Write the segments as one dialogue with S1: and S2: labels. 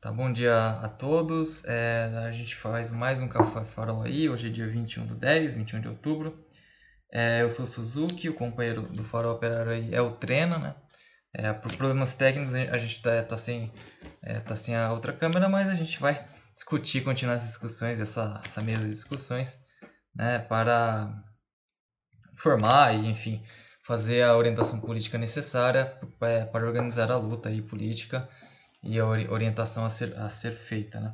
S1: Tá, bom dia a todos. É, a gente faz mais um Café Farol aí. Hoje é dia 21 do 10, 21 de outubro. É, eu sou Suzuki, o companheiro do Farol Operário aí é o Trena, né? É, por problemas técnicos a gente tá, tá, sem, é, tá sem a outra câmera, mas a gente vai discutir, continuar essas discussões, essa, essa mesa de discussões, né? Para formar e, enfim, fazer a orientação política necessária é, para organizar a luta aí política e a orientação a ser, a ser feita. Né?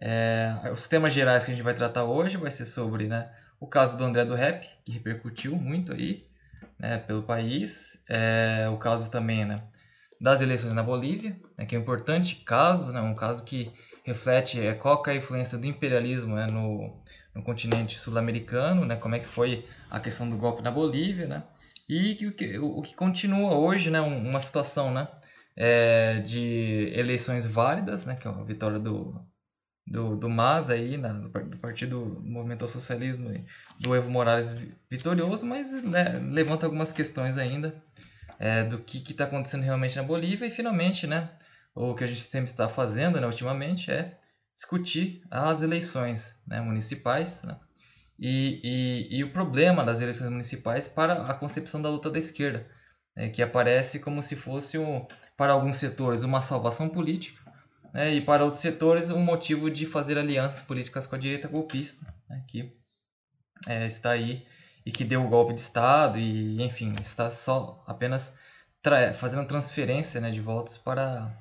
S1: É, os temas gerais que a gente vai tratar hoje vai ser sobre né, o caso do André do Rap, que repercutiu muito aí né, pelo país, é, o caso também né, das eleições na Bolívia, né, que é um importante caso, né, um caso que reflete é, qual é a influência do imperialismo né, no, no continente sul-americano, né, como é que foi a questão do golpe na Bolívia, né, e que, o, que, o que continua hoje, né, uma situação né, é, de eleições válidas, né, que é a vitória do, do, do MAS aí, né, do Partido do Movimento ao Socialismo, do Evo Morales vitorioso, mas né, levanta algumas questões ainda é, do que está acontecendo realmente na Bolívia e finalmente, né, o que a gente sempre está fazendo, né, ultimamente, é discutir as eleições né, municipais, né, e, e, e, o problema das eleições municipais para a concepção da luta da esquerda, é, que aparece como se fosse um, para alguns setores uma salvação política né, e para outros setores um motivo de fazer alianças políticas com a direita golpista, né, que é, está aí e que deu o golpe de Estado e, enfim, está só apenas tra fazendo transferência né, de votos para,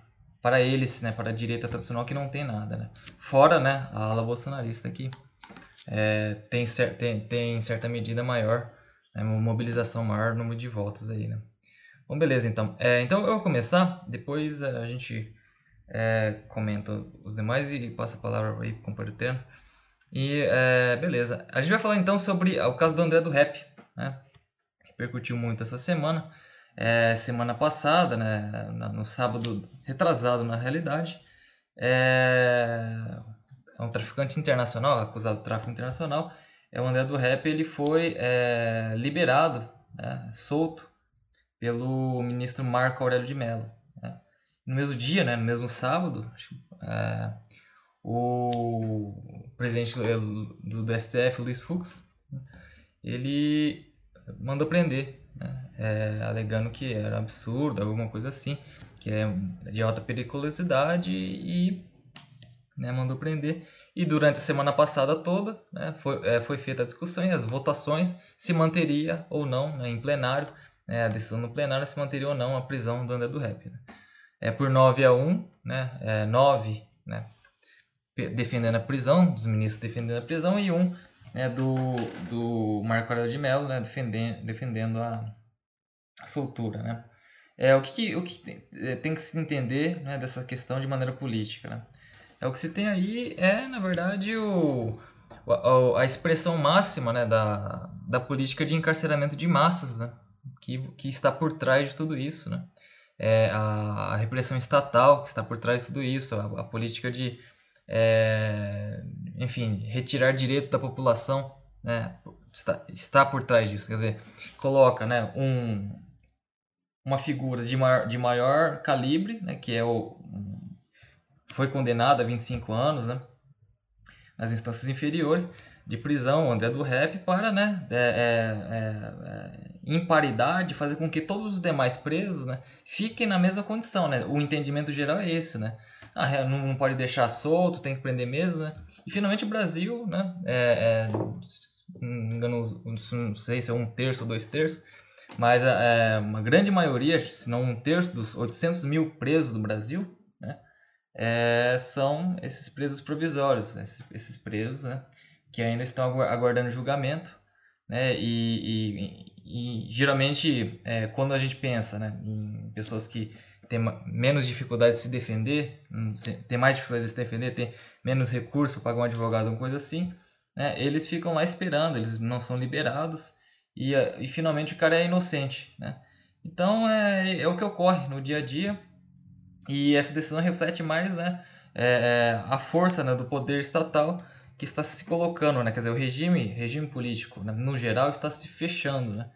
S1: para eles, né, para a direita tradicional que não tem nada. Né. Fora né, a ala bolsonarista que é, tem, tem, tem, em certa medida maior, né, uma mobilização maior número de votos aí. Né. Bom, beleza, então. É, então eu vou começar, depois a gente é, comenta os demais e passa a palavra aí para o companheiro Terno. E é, beleza. A gente vai falar então sobre o caso do André do Rap, né? Que repercutiu muito essa semana. É, semana passada, né, no sábado retrasado na realidade, é, é um traficante internacional, acusado de tráfico internacional, é o André do Rap, ele foi é, liberado, né, solto pelo ministro Marco Aurélio de Mello. Né? No mesmo dia, né, no mesmo sábado, é, o presidente do, do, do, STF, Luiz Fux, ele mandou prender, né, é, alegando que era absurdo, alguma coisa assim, que é de alta periculosidade e né, mandou prender. E durante a semana passada toda né, foi, é, foi feita a discussão e as votações se manteria ou não né, em plenário né, a decisão no plenário se manteria ou não a prisão do André do Rap. Né? É por 9 a 1, né, é, 9 né, defendendo a prisão, dos ministros defendendo a prisão, e 1 né, do, do Marco Aurélio de Mello né, defendendo, defendendo a, a soltura. Né? É, o que, o que tem, é, tem, que se entender né, dessa questão de maneira política? Né? É, o que se tem aí é, na verdade, o, a, a expressão máxima né, da, da política de encarceramento de massas, né? Que, que está por trás de tudo isso, né? É a, a repressão estatal que está por trás de tudo isso, a, a política de, é, enfim, retirar direitos da população, né? Está, está por trás disso, quer dizer, coloca, né, um, uma figura de maior, de maior calibre, né, que é o foi condenado a 25 anos, né, nas instâncias inferiores de prisão, André do Rap, para, né, é, é, é, em paridade, fazer com que todos os demais presos né, fiquem na mesma condição. Né? O entendimento geral é esse, né? Ah, não pode deixar solto, tem que prender mesmo, né? E finalmente o Brasil, né? É, é, não, não sei se é um terço ou dois terços, mas é, uma grande maioria, se não um terço dos 800 mil presos do Brasil, né? É, são esses presos provisórios, esses, esses presos, né? Que ainda estão aguardando julgamento, né? E, e, e geralmente, é, quando a gente pensa né, em pessoas que têm menos dificuldade de se defender, hum, tem mais dificuldade de se defender, tem menos recursos para pagar um advogado, uma coisa assim, né, eles ficam lá esperando, eles não são liberados e, e finalmente o cara é inocente. Né? Então é, é o que ocorre no dia a dia e essa decisão reflete mais né, é, é a força né, do poder estatal que está se colocando, né? Quer dizer, o regime, regime político, né? no geral, está se fechando, né?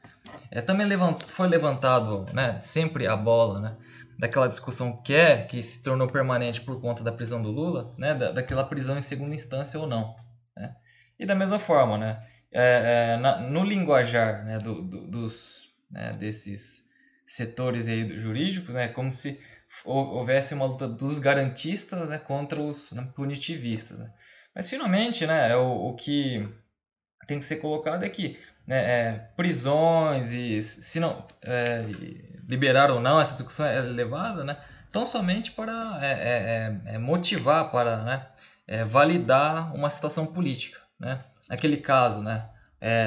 S1: É, também levant, foi levantado, né? Sempre a bola, né? daquela discussão que é, que se tornou permanente por conta da prisão do Lula, né, da, daquela prisão em segunda instância ou não. Né? E da mesma forma, né, é, é, na, no linguajar né, do, do, dos, né, desses setores aí jurídicos, né, como se houvesse uma luta dos garantistas né, contra os né, punitivistas. Né? Mas finalmente, né, é o, o que tem que ser colocado é que né, é, prisões e se não é, liberar ou não essa discussão é levada, né, tão somente para é, é, é, motivar, para né, validar uma situação política. Né? Naquele caso né,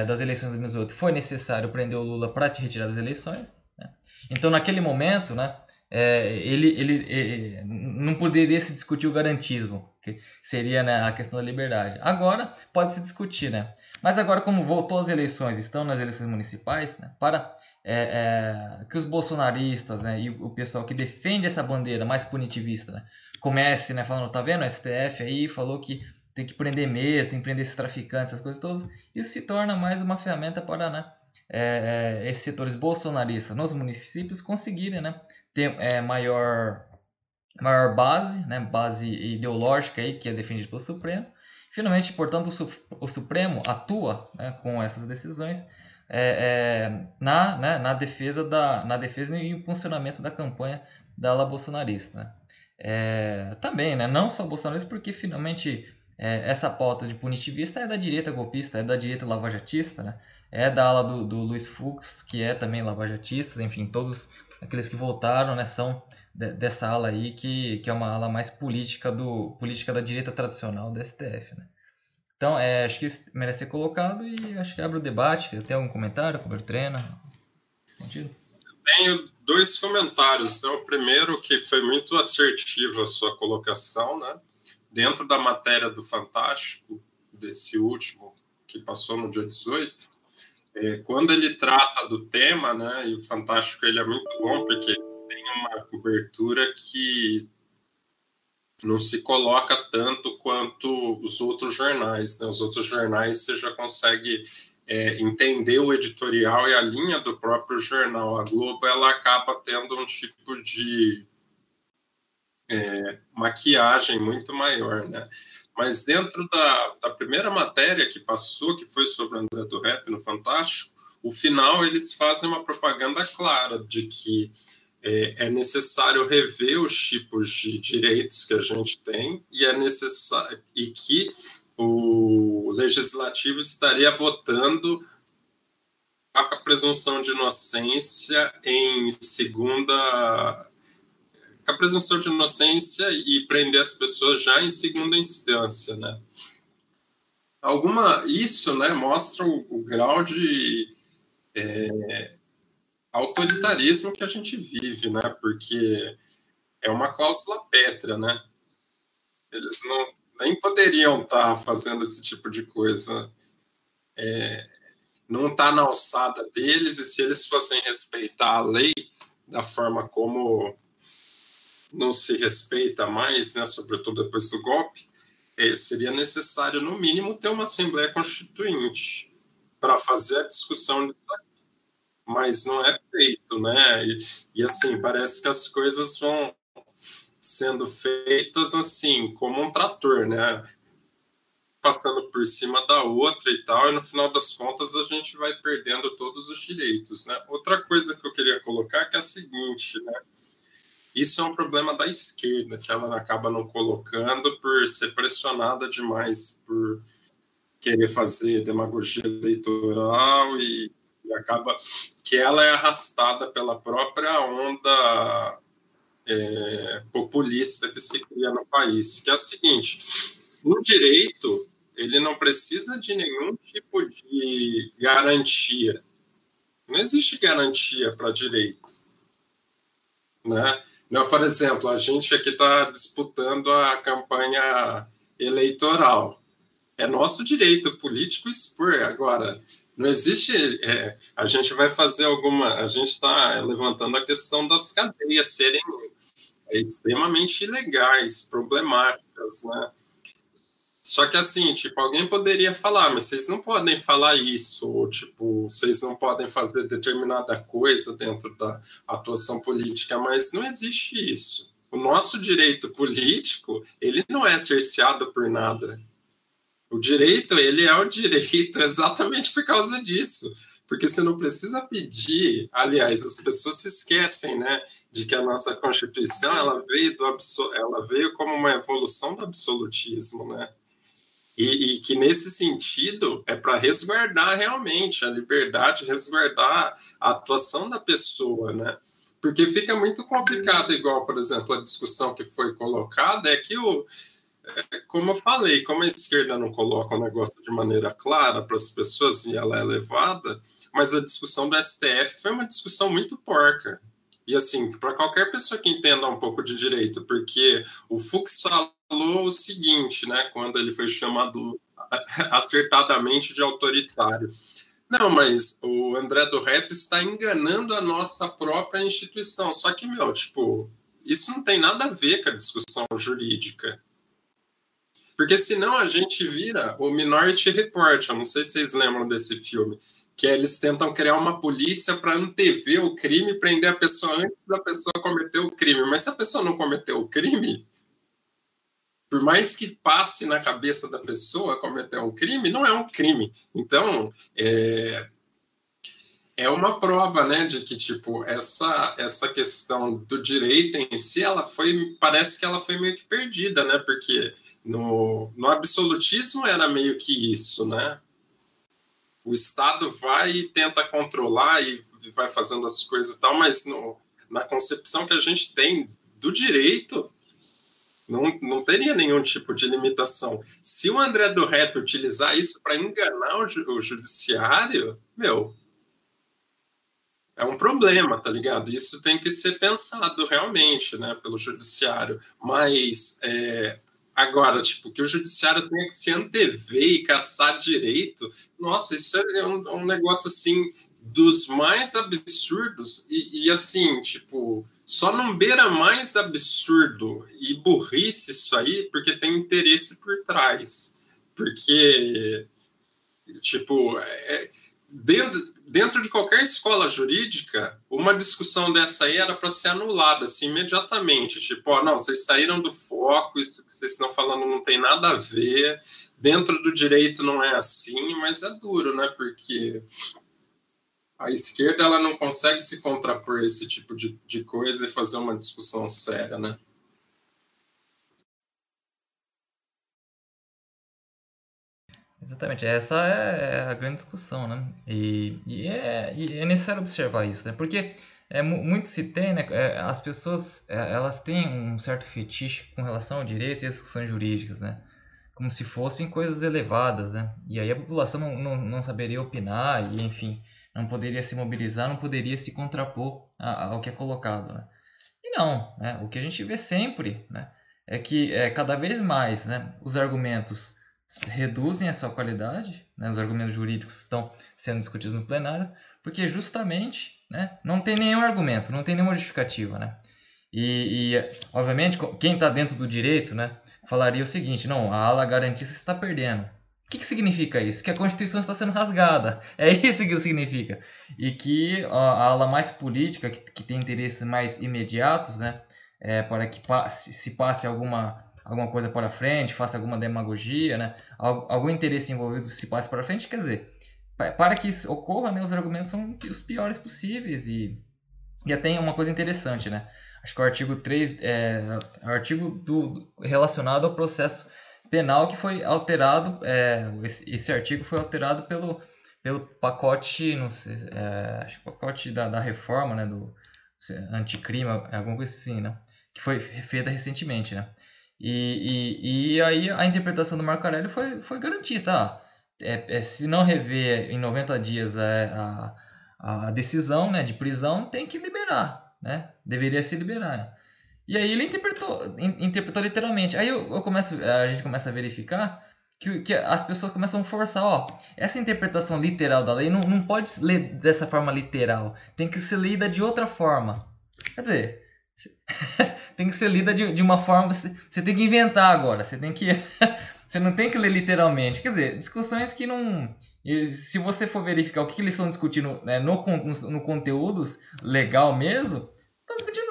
S1: das eleições de 2018, foi necessário prender o Lula para te retirar das eleições. Né? Então, naquele momento, né, ele, ele, não poderia se discutir o garantismo, que seria né, a questão da liberdade. Agora, pode se discutir, né? Mas agora, como voltou às eleições, estão nas eleições municipais, né, para é, é, que os bolsonaristas né, e o pessoal que defende essa bandeira mais punitivista né, comece né, falando, tá vendo, o STF aí falou que tem que prender mesmo, tem que prender esses traficantes, essas coisas todas, isso se torna mais uma ferramenta para né, é, é esses setores bolsonaristas nos municípios conseguirem né, ter é, maior, maior base, né, base ideológica aí, que é defendida pelo Supremo, Finalmente, portanto, o Supremo atua né, com essas decisões é, é, na, né, na, defesa da, na defesa e funcionamento da campanha da ala bolsonarista. Né? É, também, né, não só bolsonarista, porque finalmente é, essa pauta de punitivista é da direita golpista, é da direita lavajatista, né? é da ala do, do Luiz Fux, que é também lavajatista, enfim, todos aqueles que votaram né, são de, dessa ala aí, que, que é uma ala mais política, do, política da direita tradicional do STF. Né? Então, é, acho que isso merece ser colocado e acho que abre o debate. Tem algum comentário, como treina?
S2: Sentido? Tenho dois comentários. Então, o primeiro, que foi muito assertivo a sua colocação, né? dentro da matéria do Fantástico, desse último que passou no dia 18, é, quando ele trata do tema, né, e o Fantástico ele é muito bom porque tem uma cobertura que não se coloca tanto quanto os outros jornais. Né? Os outros jornais você já consegue é, entender o editorial e a linha do próprio jornal. A Globo ela acaba tendo um tipo de é, maquiagem muito maior, né? Mas dentro da, da primeira matéria que passou, que foi sobre André do Rap no Fantástico, o final eles fazem uma propaganda clara de que é, é, necessário rever os tipos de direitos que a gente tem e é necessário e que o legislativo estaria votando a presunção de inocência em segunda a presunção de inocência e prender as pessoas já em segunda instância, né? Alguma isso, né, mostra o, o grau de é, autoritarismo que a gente vive, né? Porque é uma cláusula pétrea, né? Eles não nem poderiam estar tá fazendo esse tipo de coisa. É, não está na alçada deles, e se eles fossem respeitar a lei da forma como não se respeita mais, né, sobretudo depois do golpe, é, seria necessário, no mínimo, ter uma Assembleia Constituinte para fazer a discussão. Mas não é feito, né? E, e, assim, parece que as coisas vão sendo feitas assim, como um trator, né? Passando por cima da outra e tal, e no final das contas a gente vai perdendo todos os direitos, né? Outra coisa que eu queria colocar que é a seguinte, né? Isso é um problema da esquerda, que ela acaba não colocando por ser pressionada demais por querer fazer demagogia eleitoral e, e acaba que ela é arrastada pela própria onda é, populista que se cria no país, que é a seguinte: o direito ele não precisa de nenhum tipo de garantia. Não existe garantia para direito, né? Não, por exemplo, a gente aqui está disputando a campanha eleitoral. É nosso direito político expor. Agora, não existe. É, a gente vai fazer alguma. A gente está levantando a questão das cadeias serem extremamente ilegais, problemáticas, né? Só que assim, tipo, alguém poderia falar, mas vocês não podem falar isso, ou tipo, vocês não podem fazer determinada coisa dentro da atuação política, mas não existe isso. O nosso direito político, ele não é cerceado por nada. O direito, ele é o direito exatamente por causa disso. Porque você não precisa pedir, aliás, as pessoas se esquecem, né, de que a nossa Constituição, ela veio do ela veio como uma evolução do absolutismo, né? E, e que nesse sentido é para resguardar realmente a liberdade, resguardar a atuação da pessoa, né? Porque fica muito complicado, igual, por exemplo, a discussão que foi colocada, é que o, é, como eu falei, como a esquerda não coloca o negócio de maneira clara para as pessoas e ela é levada, mas a discussão do STF foi uma discussão muito porca. E assim, para qualquer pessoa que entenda um pouco de direito, porque o Fux falou falou o seguinte, né, quando ele foi chamado acertadamente de autoritário. Não, mas o André do Rep está enganando a nossa própria instituição. Só que, meu, tipo, isso não tem nada a ver com a discussão jurídica. Porque senão a gente vira o Minority Report. Eu não sei se vocês lembram desse filme. Que é, eles tentam criar uma polícia para antever o crime, prender a pessoa antes da pessoa cometer o crime. Mas se a pessoa não cometeu o crime, por mais que passe na cabeça da pessoa cometer um crime, não é um crime. Então, é, é uma prova, né, de que tipo essa essa questão do direito em si, ela foi parece que ela foi meio que perdida, né? Porque no, no absolutismo era meio que isso, né? O Estado vai e tenta controlar e vai fazendo as coisas e tal, mas no, na concepção que a gente tem do direito, não, não teria nenhum tipo de limitação. Se o André do Rap utilizar isso para enganar o, o judiciário, meu, é um problema, tá ligado? Isso tem que ser pensado realmente, né, pelo judiciário. Mas é, agora, tipo, que o judiciário tenha que se antever e caçar direito, nossa, isso é um, um negócio assim dos mais absurdos e, e assim, tipo, só não beira mais absurdo e burrice isso aí porque tem interesse por trás. Porque, tipo, é, dentro, dentro de qualquer escola jurídica, uma discussão dessa aí era para ser anulada assim, imediatamente. Tipo, ó, não, vocês saíram do foco, isso que vocês estão falando não tem nada a ver. Dentro do direito não é assim, mas é duro, né? Porque a esquerda ela não consegue se contrapor esse tipo de, de coisa e fazer uma discussão séria, né?
S1: Exatamente, essa é a grande discussão, né? E, e, é, e é, necessário observar isso, né? Porque é, muito se tem, né? É, as pessoas é, elas têm um certo fetiche com relação ao direito e às discussões jurídicas, né? Como se fossem coisas elevadas, né? E aí a população não, não, não saberia opinar e, enfim, não poderia se mobilizar, não poderia se contrapor ao que é colocado. Né? E não, né? o que a gente vê sempre né? é que é, cada vez mais né, os argumentos reduzem a sua qualidade, né? os argumentos jurídicos estão sendo discutidos no plenário, porque justamente né, não tem nenhum argumento, não tem nenhuma justificativa. Né? E, e obviamente, quem está dentro do direito né, falaria o seguinte: não, a ala garantista está perdendo. O que, que significa isso? Que a Constituição está sendo rasgada. É isso que significa. E que a ala mais política, que, que tem interesses mais imediatos, né, é, para que passe, se passe alguma, alguma coisa para frente, faça alguma demagogia, né, algum interesse envolvido se passe para frente, quer dizer, para que isso ocorra, né, os argumentos são os piores possíveis. E, e até uma coisa interessante, né? Acho que o artigo 3 é o artigo do, relacionado ao processo penal que foi alterado, é, esse, esse, artigo foi alterado pelo, pelo pacote, não sei, é, acho que pacote da, da reforma, né, do anticrime, alguma coisa assim, né, que foi feita recentemente, né. E, e, e aí a interpretação do Marco Aurélio foi, foi garantista, ah, é, é, se não rever em 90 dias a, a, a decisão né, de prisão, tem que liberar, né, deveria se liberar, né? E aí ele interpretou, interpretou literalmente. Aí eu, eu começo, a gente começa a verificar que, que as pessoas começam a forçar, ó, essa interpretação literal da lei não, não pode ler dessa forma literal, tem que ser lida de outra forma. Quer dizer, tem que ser lida de, de uma forma, você, tem que inventar agora, você tem que você não tem que ler literalmente. Quer dizer, discussões que não. Se você for verificar o que, que eles estão discutindo né, no, no, no conteúdos legal mesmo,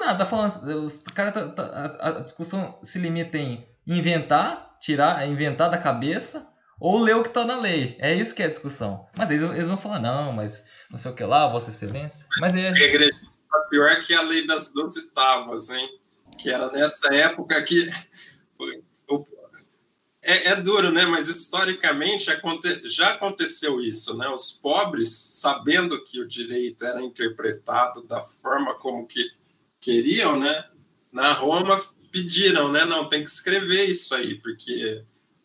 S1: nada. Tá falando, os cara tá, tá, a, a, discussão se limita em inventar, tirar, inventar da cabeça ou ler o que está na lei. É isso que é a discussão. Mas eles, eles vão falar, não, mas não sei o que lá, Vossa Excelência. Mas, mas é.
S2: Pior que a lei das 12 tábuas, hein? Que era nessa época que é, é, duro, né? Mas historicamente já aconteceu isso, né? Os pobres, sabendo que o direito era interpretado da forma como que queriam, né? Na Roma pediram, né? Não, tem que escrever isso aí, porque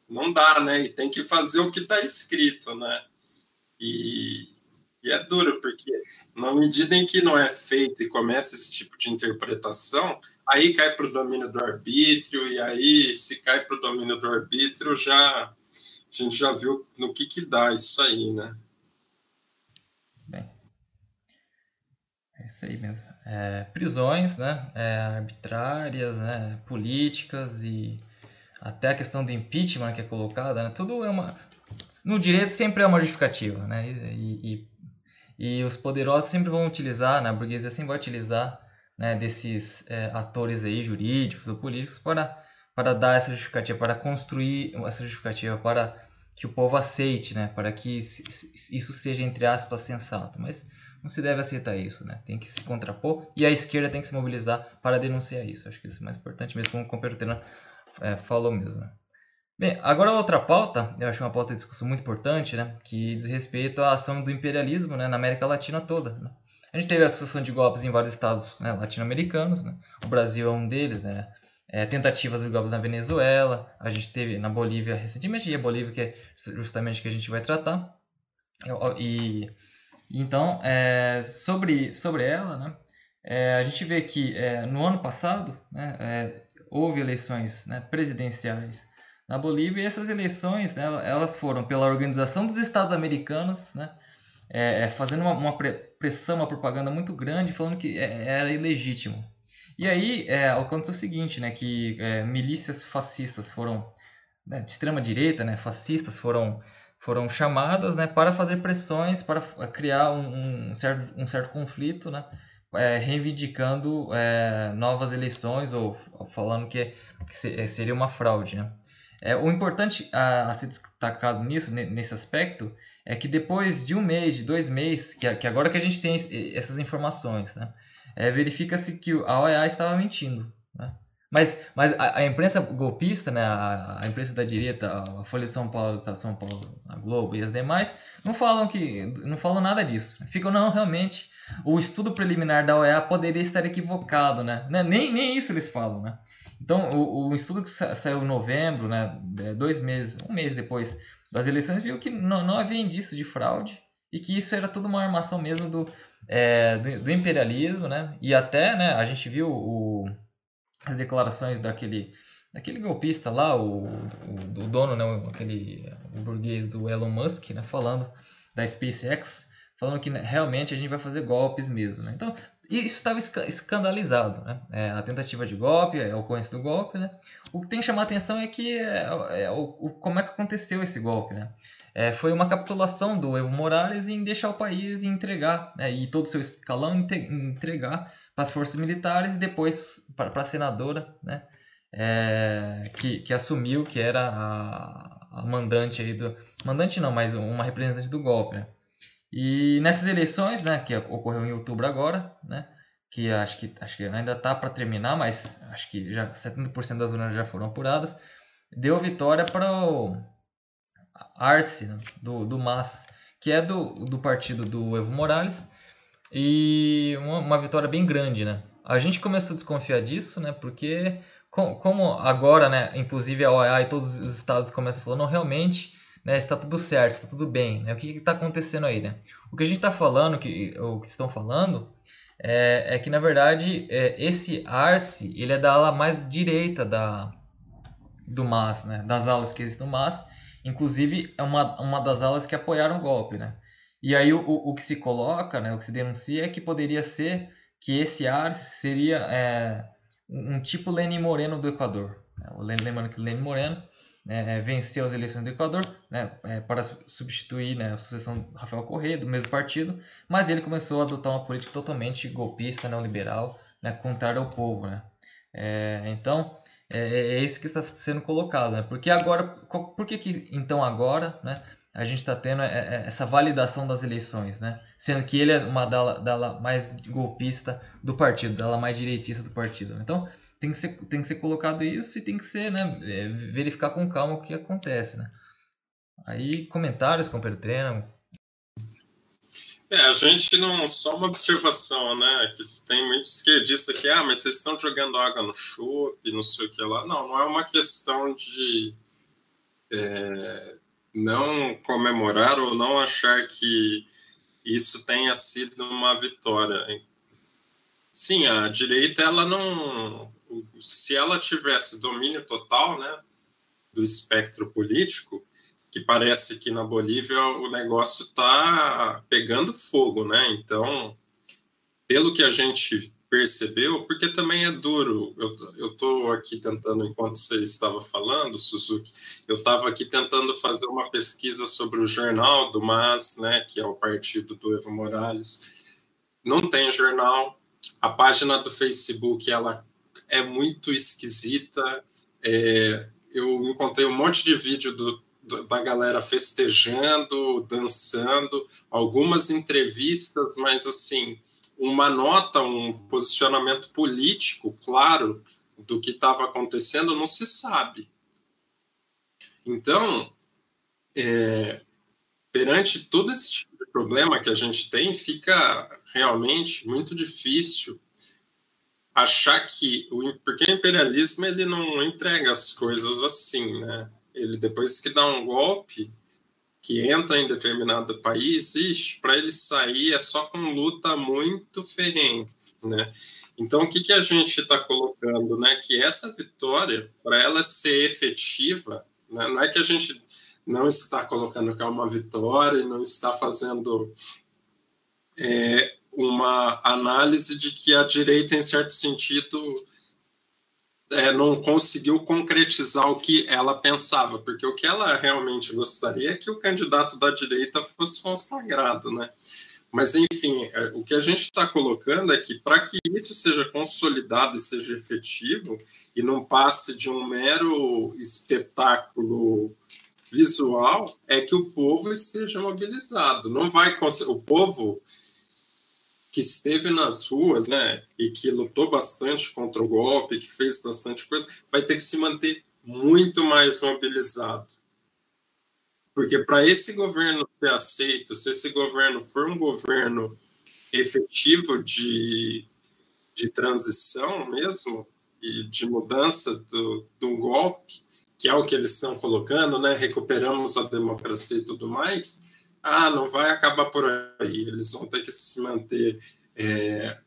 S2: não dá, né? E tem que fazer o que está escrito, né? E, e é duro, porque na medida em que não é feito e começa esse tipo de interpretação, aí cai para o domínio do arbítrio, e aí, se cai para o domínio do arbítrio, já a gente já viu no que, que dá isso aí, né?
S1: Bem, é isso aí mesmo. É, prisões né, é, arbitrárias, né, políticas e até a questão do impeachment que é colocada, né, tudo é uma. No direito sempre é uma justificativa, né? E, e, e os poderosos sempre vão utilizar, né, a burguesia sempre vai utilizar né, desses é, atores aí jurídicos ou políticos para, para dar essa justificativa, para construir essa justificativa, para que o povo aceite, né, para que isso seja, entre aspas, sensato. Mas não se deve aceitar isso, né? tem que se contrapor e a esquerda tem que se mobilizar para denunciar isso. Acho que isso é mais importante, mesmo como o companheiro é, falou mesmo. Né? Bem, agora outra pauta, eu acho uma pauta de discussão muito importante, né, que diz respeito à ação do imperialismo né, na América Latina toda. Né? A gente teve a sucessão de golpes em vários estados né, latino-americanos, né? o Brasil é um deles, né? É, tentativas de golpe na Venezuela, a gente teve na Bolívia recentemente, e a Bolívia que é justamente que a gente vai tratar. E, então, é, sobre, sobre ela, né, é, a gente vê que é, no ano passado né, é, houve eleições né, presidenciais na Bolívia e essas eleições né, elas foram pela Organização dos Estados Americanos, né, é, é, fazendo uma, uma, pressão, uma propaganda muito grande, falando que era ilegítimo. E aí aconteceu o seguinte, né, que milícias fascistas foram, né, de extrema direita, né, fascistas foram, foram chamadas né, para fazer pressões, para criar um, um certo, um certo conflito, né, é, reivindicando é, novas eleições ou, falando que, que, seria uma fraude. Né. É, o importante a, a ser destacado nisso, nesse aspecto, é que depois de um mês, de dois meses, que, que agora que a gente tem essas informações, né, é, verifica-se que a OEA estava mentindo. Né? Mas, mas a, a, imprensa golpista, né, a, a, imprensa da direita, a Folha de São Paulo, a São Paulo, a Globo e as demais, não falam que não falam nada disso. Ficam não realmente o estudo preliminar da OEA poderia estar equivocado, né? né? Nem, nem isso eles falam, né? Então o, o estudo que saiu em novembro, né, é, dois meses, um mês depois das eleições viu que não, não havia indício de fraude e que isso era tudo uma armação mesmo do, é, do, do, imperialismo, né? E até, né, a gente viu o, as declarações daquele, daquele golpista lá, o, o, o dono, né, aquele o burguês do Elon Musk, né, falando da SpaceX, falando que né, realmente a gente vai fazer golpes mesmo, né? Então, isso estava escandalizado, né? É, a tentativa de golpe, a ocorrência do golpe, né? O que tem que chamar a atenção é que é, é, o, o, como é que aconteceu esse golpe, né? É, foi uma capitulação do Evo Morales em deixar o país e entregar, né? e todo o seu escalão entregar para as forças militares e depois para a senadora, né? É, que, que assumiu que era a, a mandante aí do mandante não, mas uma representante do golpe, né? E nessas eleições, né, que ocorreu em outubro agora, né, que acho que, acho que ainda está para terminar, mas acho que já 70% das urnas já foram apuradas, deu vitória para o Arce, né, do, do MAS, que é do, do partido do Evo Morales, e uma, uma vitória bem grande, né. A gente começou a desconfiar disso, né, porque com, como agora, né, inclusive a OEA e todos os estados começam a falar, não, realmente né, está tudo certo, está tudo bem, né? O que está acontecendo aí, né? O que a gente está falando, que, o que estão falando, é, é que na verdade é, esse Arce, ele é da ala mais direita da do MAS, né? Das alas que existem no MAS, inclusive é uma, uma das alas que apoiaram o golpe, né? E aí o, o que se coloca, né? O que se denuncia é que poderia ser que esse Arce seria é, um tipo Lenin Moreno do Equador. Né? Lembrando que Lenin Moreno né, venceu as eleições do Equador né, é, para substituir né, a sucessão do Rafael Correa, do mesmo partido, mas ele começou a adotar uma política totalmente golpista, neoliberal, né, contrária ao povo. Né? É, então, é, é, isso que está sendo colocado. Né? Porque agora, por que, que então agora né, a gente está tendo é, essa validação das eleições, né? sendo que ele é uma dala, mais golpista do partido, dala mais direitista do partido. Então, tem que ser, tem que ser colocado isso e tem que ser, né, é, verificar com calma o que acontece, né. Aí, comentários, companheiro treino.
S2: É, a gente não, só uma observação, né, que tem muitos que dizem que, ah, mas vocês estão jogando água no chope, não sei o que lá. Não, não é uma questão de é, não comemorar ou não achar que isso tenha sido uma vitória. Sim, a direita, ela não, se ela tivesse domínio total né, do espectro político, que parece que na Bolívia o negócio está pegando fogo, né? Então, pelo que a gente percebeu, porque também é duro. Eu estou aqui tentando, enquanto você estava falando, Suzuki, eu estava aqui tentando fazer uma pesquisa sobre o jornal do MAS, né, que é o partido do Evo Morales. Não tem jornal. A página do Facebook ela é muito esquisita. É, eu encontrei um monte de vídeo do, do, da galera festejando, dançando, algumas entrevistas, mas assim, uma nota, um posicionamento político claro do que estava acontecendo não se sabe. Então, é, perante todo esse tipo de problema que a gente tem, fica realmente muito difícil achar que o porque o imperialismo ele não entrega as coisas assim, né? Ele depois que dá um golpe que entra em determinado país, para ele sair é só com luta muito ferrenha, né? Então o que que a gente está colocando, né? Que essa vitória para ela ser efetiva, né? não é que a gente não está colocando que é uma vitória e não está fazendo é, uma análise de que a direita, em certo sentido, é, não conseguiu concretizar o que ela pensava, porque o que ela realmente gostaria é que o candidato da direita fosse consagrado, né? Mas, enfim, é, o que a gente está colocando é que, para que isso seja consolidado e seja efetivo, e não passe de um mero espetáculo visual, é que o povo esteja mobilizado. Não vai o povo que esteve nas ruas, né, e que lutou bastante contra o golpe, que fez bastante coisa, vai ter que se manter muito mais mobilizado. Porque para esse governo ser aceito, se esse governo for um governo efetivo de, de transição mesmo, e de mudança do, do golpe, que é o que eles estão colocando, né, recuperamos a democracia e tudo mais, ah, não vai acabar por aí, eles vão ter que se manter é,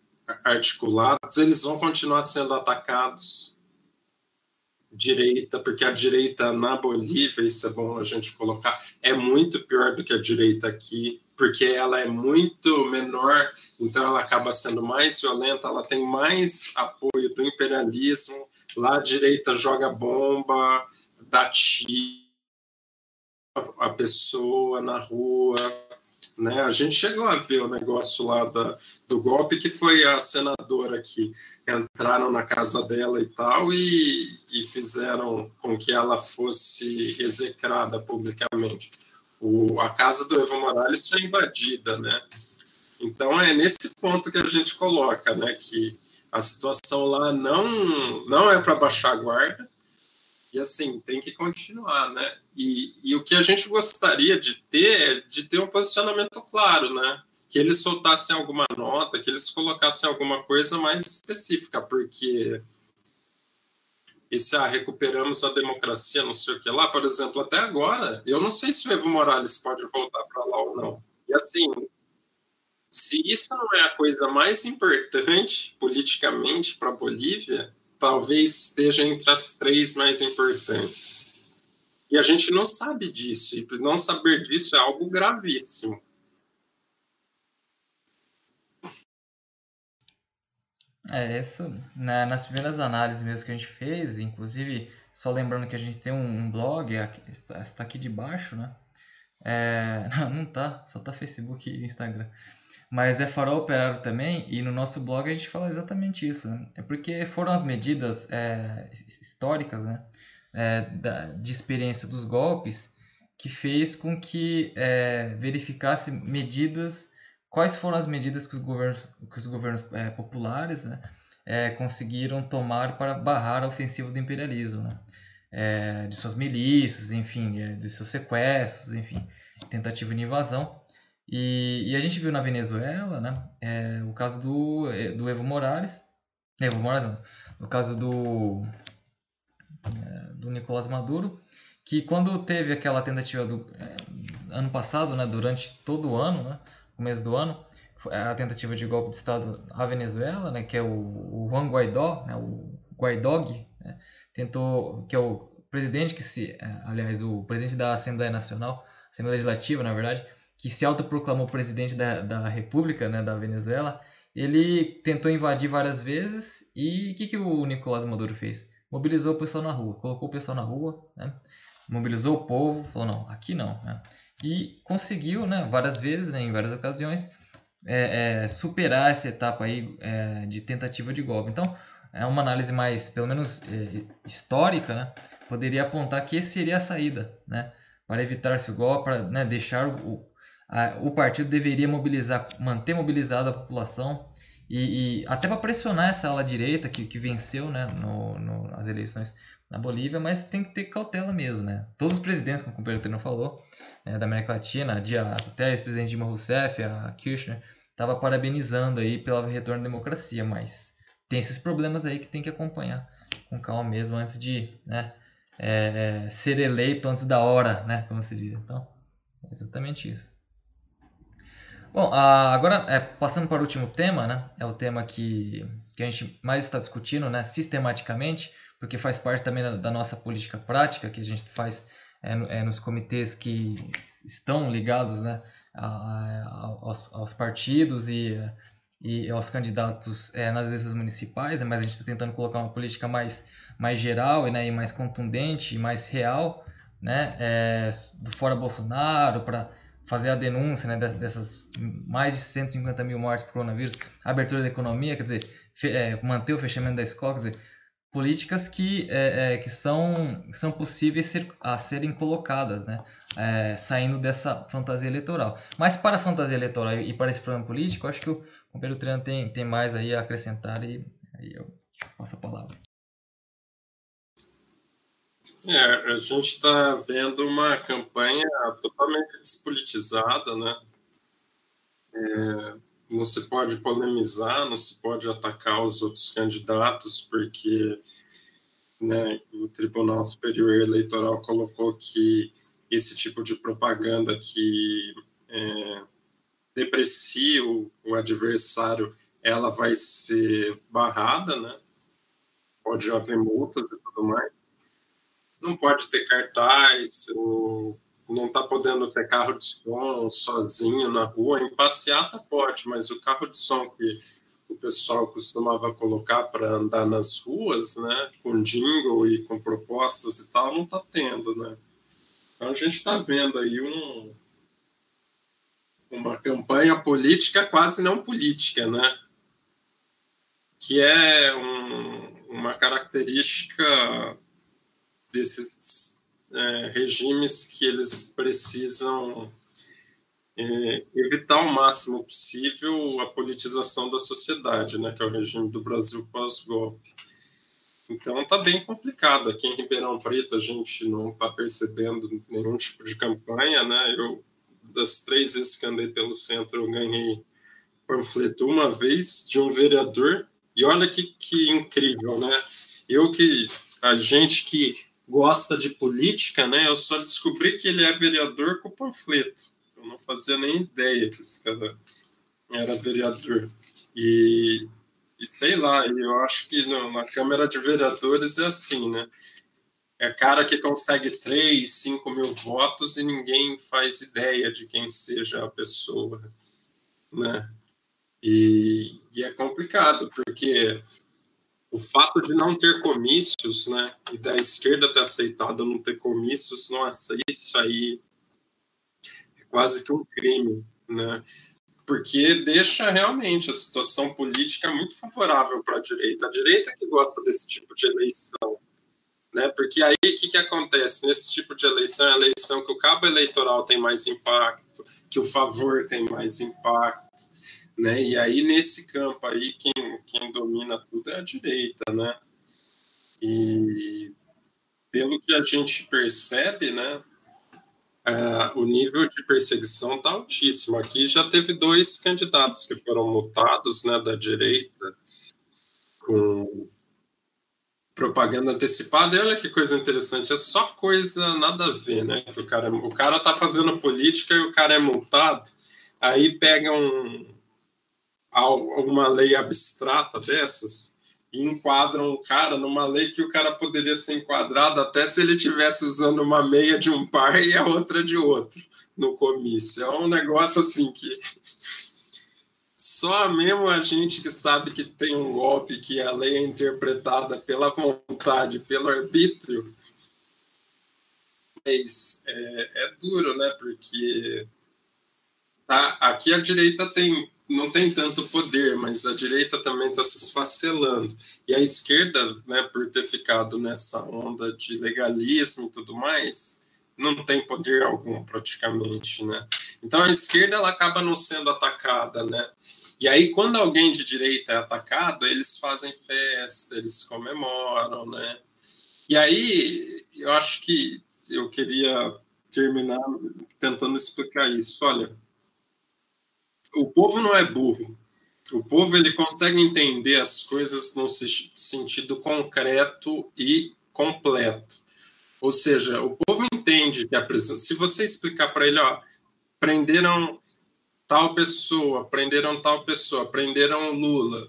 S2: articulados, eles vão continuar sendo atacados. Direita, porque a direita na Bolívia, isso é bom a gente colocar, é muito pior do que a direita aqui, porque ela é muito menor, então ela acaba sendo mais violenta, ela tem mais apoio do imperialismo, lá a direita joga bomba, dá tiro a pessoa na rua, né? A gente chegou a ver o negócio lá da, do golpe, que foi a senadora que entraram na casa dela e tal, e, e fizeram com que ela fosse execrada publicamente. O, a casa do Evo Morales foi invadida, né? Então é nesse ponto que a gente coloca, né, que a situação lá não não é para baixar a guarda, e assim, tem que continuar, né? E, e o que a gente gostaria de ter é de ter um posicionamento claro, né? Que eles soltassem alguma nota, que eles colocassem alguma coisa mais específica, porque esse ah, recuperamos a democracia, não sei o que lá, por exemplo, até agora, eu não sei se o Evo Morales pode voltar para lá ou não. E assim, se isso não é a coisa mais importante politicamente para a Bolívia, talvez esteja entre as três mais importantes. E a gente não sabe disso, e não saber disso é algo gravíssimo.
S1: É, isso, na, nas primeiras análises mesmo que a gente fez, inclusive Só lembrando que a gente tem um, blog, está aqui debaixo, né? É, não, não tá, só tá Facebook e Instagram. Mas é farol operário também, e no nosso blog a gente fala exatamente isso. Né? É porque foram as medidas é, históricas né? É, da, de experiência dos golpes que fez com que é, verificasse medidas, quais foram as medidas que os governos, que os governos é, populares né? É, conseguiram tomar para barrar a ofensiva do imperialismo. Né? É, de suas milícias, enfim, é, de seus sequestros, enfim, tentativa de invasão. E, e a gente viu na Venezuela, né, é, o caso do, do Evo Morales, Evo Morales não, no caso do, do Nicolás Maduro, que quando teve aquela tentativa do é, ano passado, né, durante todo o ano, né, começo do ano, a tentativa de golpe de Estado à Venezuela, né, que é o, o Juan Guaidó, né, o Guaidog, né, tentou, que é o presidente que se, é, aliás, o presidente da Assembleia Nacional, Assembleia Legislativa, na verdade, que se autoproclamou presidente da, da República, né, da Venezuela, ele tentou invadir várias vezes e o que, que o Nicolás Maduro fez? Mobilizou o pessoal na rua, colocou o pessoal na rua, né, mobilizou o povo, falou, não, aqui não. Né, e conseguiu, né, várias vezes, né, em várias ocasiões, é, é, superar essa etapa aí é, de tentativa de golpe. Então, é uma análise mais, pelo menos é, histórica, né, poderia apontar que esse seria a saída, né, para evitar-se o golpe, para né, deixar o, a, o partido deveria mobilizar, manter mobilizada a população e, e até para pressionar essa ala direita que, que venceu né, no, no, nas eleições na Bolívia, mas tem que ter cautela mesmo, né? Todos os presidentes, como o companheiro não falou, né, da América Latina, até ex-presidente Dilma Rousseff, a Kirchner, estava parabenizando aí pelo retorno à democracia, mas tem esses problemas aí que tem que acompanhar com calma mesmo antes de né, é, é, ser eleito antes da hora, né, como se diz. Então, é exatamente isso. Bom, agora é, passando para o último tema, né? É o tema que, que a gente mais está discutindo, né? Sistematicamente, porque faz parte também da, da nossa política prática que a gente faz é, é, nos comitês que estão ligados, né? A, a, aos, aos, partidos e, e aos candidatos é, nas eleições municipais, né? mas a gente está tentando colocar uma política mais, mais geral e, né? e mais contundente e mais real, né? É, do fora Bolsonaro para fazer a denúncia né, dessas mais de 150 mil mortes por coronavírus, abertura da economia, quer dizer, é, manter o fechamento da escola, quer dizer, políticas que, é, é, que são, são possíveis ser, a serem colocadas, né, é, saindo dessa fantasia eleitoral. Mas para a fantasia eleitoral e para esse programa político, acho que o companheiro Treino tem, tem mais aí a acrescentar e aí eu passo a palavra.
S2: É, a gente está vendo uma campanha totalmente despolitizada, né? É, não se pode polemizar, não se pode atacar os outros candidatos, porque né, o Tribunal Superior Eleitoral colocou que esse tipo de propaganda que é, deprecia o, o adversário, ela vai ser barrada, né? Pode haver multas e tudo mais não pode ter cartaz, não está podendo ter carro de som sozinho na rua. Em passeata pode, mas o carro de som que o pessoal costumava colocar para andar nas ruas, né, com jingle e com propostas e tal, não está tendo, né? Então a gente está vendo aí um, uma campanha política quase não política, né? Que é um, uma característica desses é, regimes que eles precisam é, evitar o máximo possível a politização da sociedade, né, que é o regime do Brasil pós-golpe. Então está bem complicado. Aqui em Ribeirão Preto a gente não está percebendo nenhum tipo de campanha, né? Eu das três vezes que andei pelo centro eu ganhei panfleto uma vez de um vereador e olha que, que incrível, né? Eu que a gente que gosta de política, né? Eu só descobri que ele é vereador com panfleto. Eu não fazia nem ideia que esse cara era vereador. E, e sei lá, eu acho que no, na Câmara de Vereadores é assim, né? É cara que consegue 3, 5 mil votos e ninguém faz ideia de quem seja a pessoa, né? E, e é complicado, porque o fato de não ter comícios, né, e da esquerda ter aceitado não ter comícios, nossa, isso aí é quase que um crime, né? Porque deixa realmente a situação política muito favorável para a direita. A direita que gosta desse tipo de eleição, né? Porque aí o que, que acontece? Nesse tipo de eleição, é a eleição que o cabo eleitoral tem mais impacto, que o favor tem mais impacto, né? E aí nesse campo aí quem, quem domina tudo é a direita, né? E pelo que a gente percebe, né? Uh, o nível de perseguição está altíssimo. Aqui já teve dois candidatos que foram multados, né, da direita, com propaganda antecipada. E olha que coisa interessante, é só coisa nada a ver, né? Que o cara, o cara tá fazendo política e o cara é multado. Aí pegam um, uma lei abstrata dessas e enquadram o cara numa lei que o cara poderia ser enquadrado até se ele tivesse usando uma meia de um par e a outra de outro no comício. É um negócio assim que só mesmo a gente que sabe que tem um golpe, que a lei é interpretada pela vontade, pelo arbítrio, é, é duro, né? Porque tá, aqui a direita tem, não tem tanto poder, mas a direita também está se esfacelando. E a esquerda, né, por ter ficado nessa onda de legalismo e tudo mais, não tem poder algum praticamente, né? Então a esquerda ela acaba não sendo atacada, né? E aí, quando alguém de direita é atacado, eles fazem festa, eles comemoram, né? E aí, eu acho que eu queria terminar tentando explicar isso. Olha, o povo não é burro. O povo ele consegue entender as coisas num sentido concreto e completo. Ou seja, o povo entende que a presença. Se você explicar para ele, ó, prenderam tal pessoa, prenderam tal pessoa, prenderam Lula.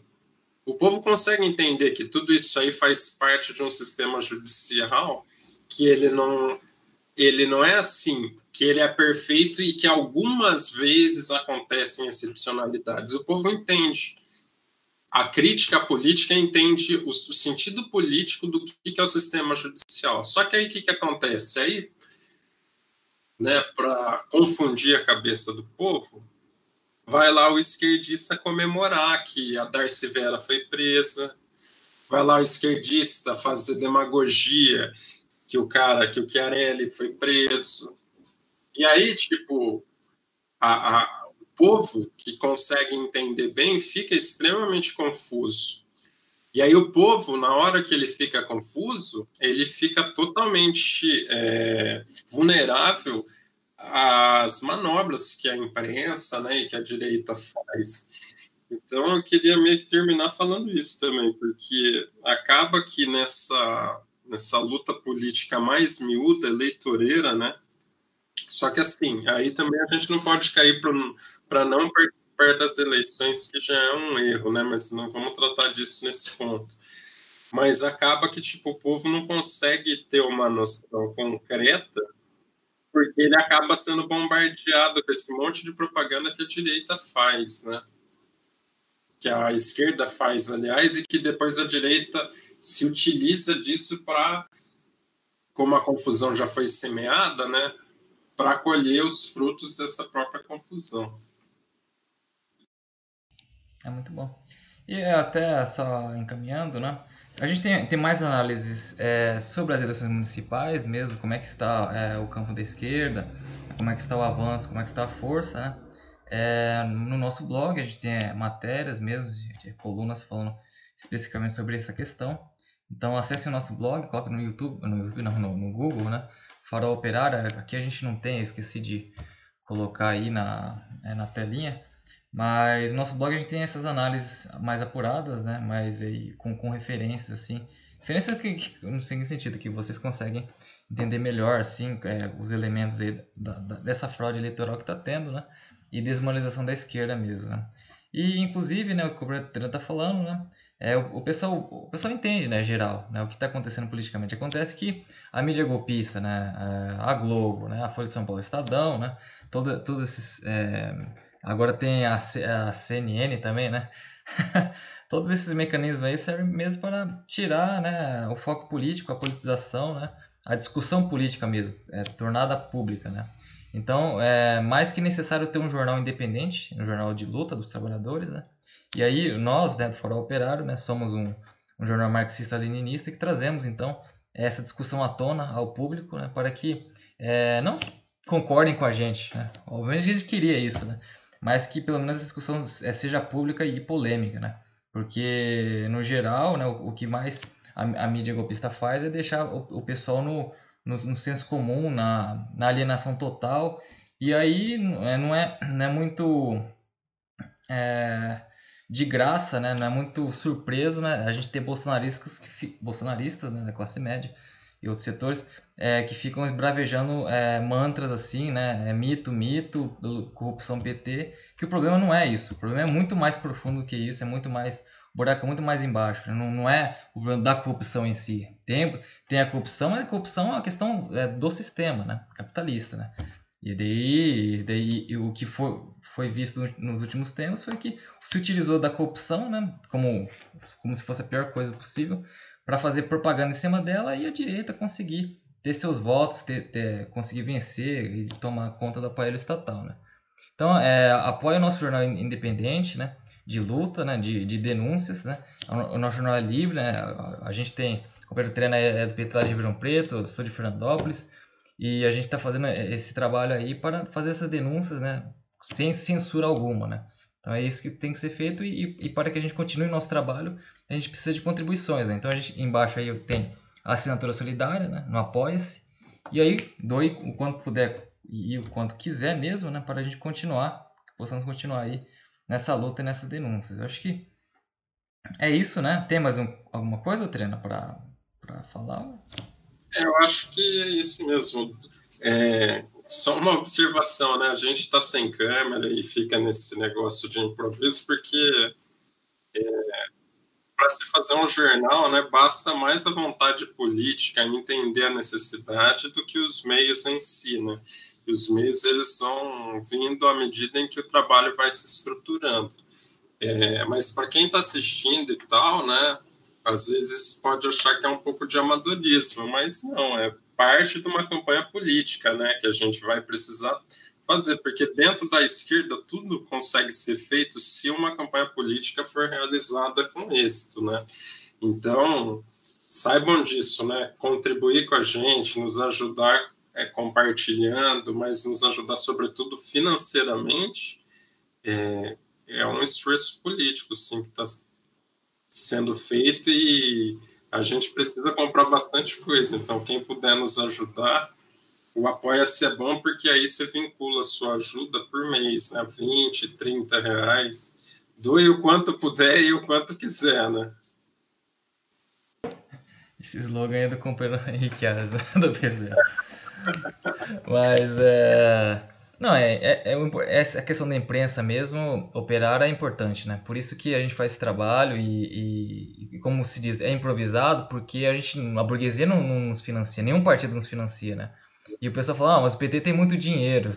S2: O povo consegue entender que tudo isso aí faz parte de um sistema judicial que ele não ele não é assim, que ele é perfeito e que algumas vezes acontecem excepcionalidades. O povo entende. A crítica política entende o, sentido político do que, que é o sistema judicial. Só que aí o que, que acontece? Aí, né, para confundir a cabeça do povo, vai lá o esquerdista comemorar que a Darcy Vera foi presa, vai lá o esquerdista fazer demagogia que o cara, que o Chiarelli foi preso. E aí, tipo, a, a, o povo que consegue entender bem fica extremamente confuso. E aí o povo, na hora que ele fica confuso, ele fica totalmente é, vulnerável as manobras que a imprensa né, e que a direita faz. Então, eu queria meio que terminar falando isso também, porque acaba que nessa, nessa luta política mais miúda, eleitoreira, né? Só que assim, aí também a gente não pode cair para não participar das eleições, que já é um erro, né? Mas não vamos tratar disso nesse ponto. Mas acaba que tipo, o povo não consegue ter uma noção concreta porque ele acaba sendo bombardeado com esse monte de propaganda que a direita faz, né? Que a esquerda faz, aliás, e que depois a direita se utiliza disso para, como a confusão já foi semeada, né? Para colher os frutos dessa própria confusão.
S1: É muito bom. E até só encaminhando, né? A gente tem, tem mais análises é, sobre as eleições municipais mesmo, como é que está é, o campo da esquerda, como é que está o avanço, como é que está a força, né? É, no nosso blog a gente tem é, matérias mesmo, de, colunas falando especificamente sobre essa questão. Então acesse o nosso blog, coloque no YouTube, no, YouTube, não, no, no Google, né? Farol Operária, aqui a gente não tem, esqueci de colocar aí na, é, na telinha. Mas no nosso blog a gente tem essas análises mais apuradas, né? Mas aí, com, com referências, assim. Referências que, que, no seguinte sentido, que vocês conseguem entender melhor, assim, é, os elementos da, da, dessa fraude eleitoral que está tendo, né? E desmoralização da esquerda mesmo, né? E, inclusive, né, o que o Bertrand está falando, né? É, o, o, pessoal, o pessoal entende, né, geral, né, o que está acontecendo politicamente. Acontece que a mídia golpista, né, a Globo, né, a Folha de São Paulo, o Estadão, né, todo, todos esses... É, Agora tem a, C, a CNN também, né? todos esses mecanismos aí servem mesmo para tirar né, o foco político, a politização, né, a discussão política mesmo, é, tornada pública. Né? Então, é mais que necessário ter um jornal independente, um jornal de luta dos trabalhadores. Né? E aí, nós, né, do Fórum Operário, né, somos um, um jornal marxista-leninista que trazemos, então, essa discussão à tona ao público, né, para que é, não concordem com a gente. Né? Obviamente a gente queria isso, né? mas que pelo menos a discussão é, seja pública e polêmica. Né? Porque, no geral, né, o, o que mais a, a, mídia golpista faz é deixar o, o pessoal no, no, no, senso comum, na, na alienação total. E aí é, não é, não é muito é, de graça, né? não é muito surpreso né? a gente ter bolsonaristas, que, bolsonaristas né? da classe média e outros setores é, que ficam esbravejando é, mantras assim, né? É mito, mito, corrupção PT, que o problema não é isso. O problema é muito mais profundo do que isso, é muito mais. O buraco é muito mais embaixo. Não, não é o problema da corrupção em si. Tem, tem a corrupção, mas a corrupção é uma questão é, do sistema, né? Capitalista, né? E daí, e daí o que foi, foi visto nos últimos tempos foi que se utilizou da corrupção, né? Como, como se fosse a pior coisa possível, para fazer propaganda em cima dela e a direita conseguir ter seus votos, ter, ter, conseguir vencer e tomar conta do aparelho estatal, né? Então, é, apoia o nosso jornal independente, né? De luta, né? De, de denúncias, né? O nosso jornal é livre, né? A, a gente tem... O Pedro Treina é, é do PT de Ribeirão Preto, sou de Fernandópolis. E a gente está fazendo esse trabalho aí para fazer essas denúncias, né? Sem censura alguma, né? Então é isso que tem que ser feito e, e para que a gente continue nosso trabalho, a gente precisa de contribuições, né? Então a gente embaixo aí tem a assinatura solidária, né, no Apoia-se. E aí, doe o quanto puder e o quanto quiser mesmo, né, para a gente continuar, que possamos continuar aí nessa luta e nessas denúncias. Eu acho que é isso, né? Tem mais um, alguma coisa, Trena, para falar?
S2: Eu acho que é isso mesmo. É, só uma observação, né? A gente está sem câmera e fica nesse negócio de improviso porque é, para se fazer um jornal, né, basta mais a vontade política, entender a necessidade, do que os meios em si, né? E os meios eles vão vindo à medida em que o trabalho vai se estruturando. É, mas para quem está assistindo e tal, né, às vezes pode achar que é um pouco de amadorismo, mas não, é parte de uma campanha política, né, que a gente vai precisar fazer, porque dentro da esquerda tudo consegue ser feito se uma campanha política for realizada com êxito, né? Então, saibam disso, né? Contribuir com a gente, nos ajudar é, compartilhando, mas nos ajudar sobretudo financeiramente, é, é um esforço político, sim, que está sendo feito e a gente precisa comprar bastante coisa. Então, quem puder nos ajudar, o Apoia-se é bom porque aí você vincula a sua ajuda por mês, né? 20, 30 reais. Doe o quanto puder e o quanto quiser, né?
S1: Esse slogan é do companheiro Henrique Aras, do PZ. Mas é. Não, é, é, é, essa questão da imprensa mesmo, operar é importante, né? Por isso que a gente faz esse trabalho e, e, e como se diz, é improvisado, porque a gente, a burguesia não, não nos financia, nenhum partido nos financia, né? E o pessoal fala, ah, mas o PT tem muito dinheiro.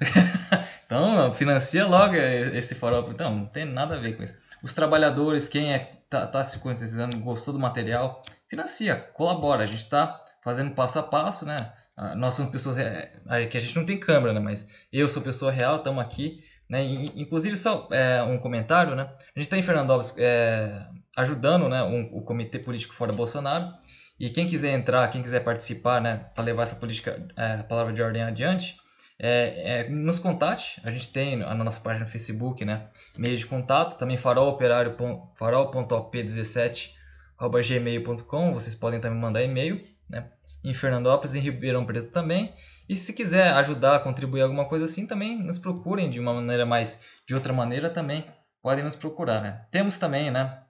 S1: então, financia logo esse farol. Então, não tem nada a ver com isso. Os trabalhadores, quem é, tá, tá se conscientizando, gostou do material, financia, colabora. A gente está fazendo passo a passo, né? Nós somos pessoas é, que a gente não tem câmera, né? Mas eu sou pessoa real, estamos aqui. Né? Inclusive, só é, um comentário, né? A gente está em Fernandópolis é, ajudando né, um, o Comitê Político Fora Bolsonaro. E quem quiser entrar, quem quiser participar, né, para levar essa política, é, palavra de ordem adiante, é, é, nos contate. A gente tem na nossa página no Facebook, né, meio de contato, também faroloperário, farol.pdz7@gmail.com. Vocês podem também mandar e-mail, em Fernandópolis, em Ribeirão Preto também. E se quiser ajudar, contribuir alguma coisa assim, também nos procurem de uma maneira mais, de outra maneira também podem nos procurar, né? Temos também, né,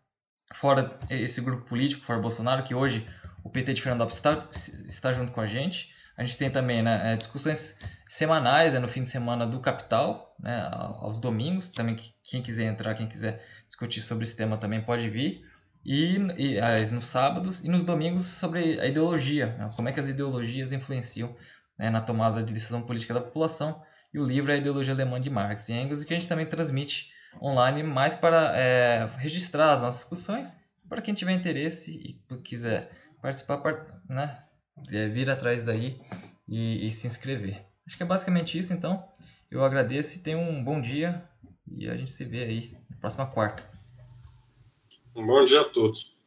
S1: fora esse grupo político, fora Bolsonaro, que hoje o PT de Fernandópolis está, está junto com a gente. A gente tem também né, é, discussões semanais né, no fim de semana do Capital, né, aos domingos. Também quem quiser entrar, quem quiser discutir sobre esse tema também pode vir. E, e nos sábados e nos domingos sobre a ideologia, né, como é que as ideologias influenciam né, na tomada de decisão política da população. E o livro é a Ideologia Alemã de Marx e Engels, que a gente também transmite online, mais para é, registrar as nossas discussões. Para quem tiver interesse e quiser participar, né, é, vir atrás daí e, e se inscrever. Acho que é basicamente isso, então. Eu agradeço e tenha um bom dia e a gente se vê aí na próxima quarta.
S2: Um bom dia a todos.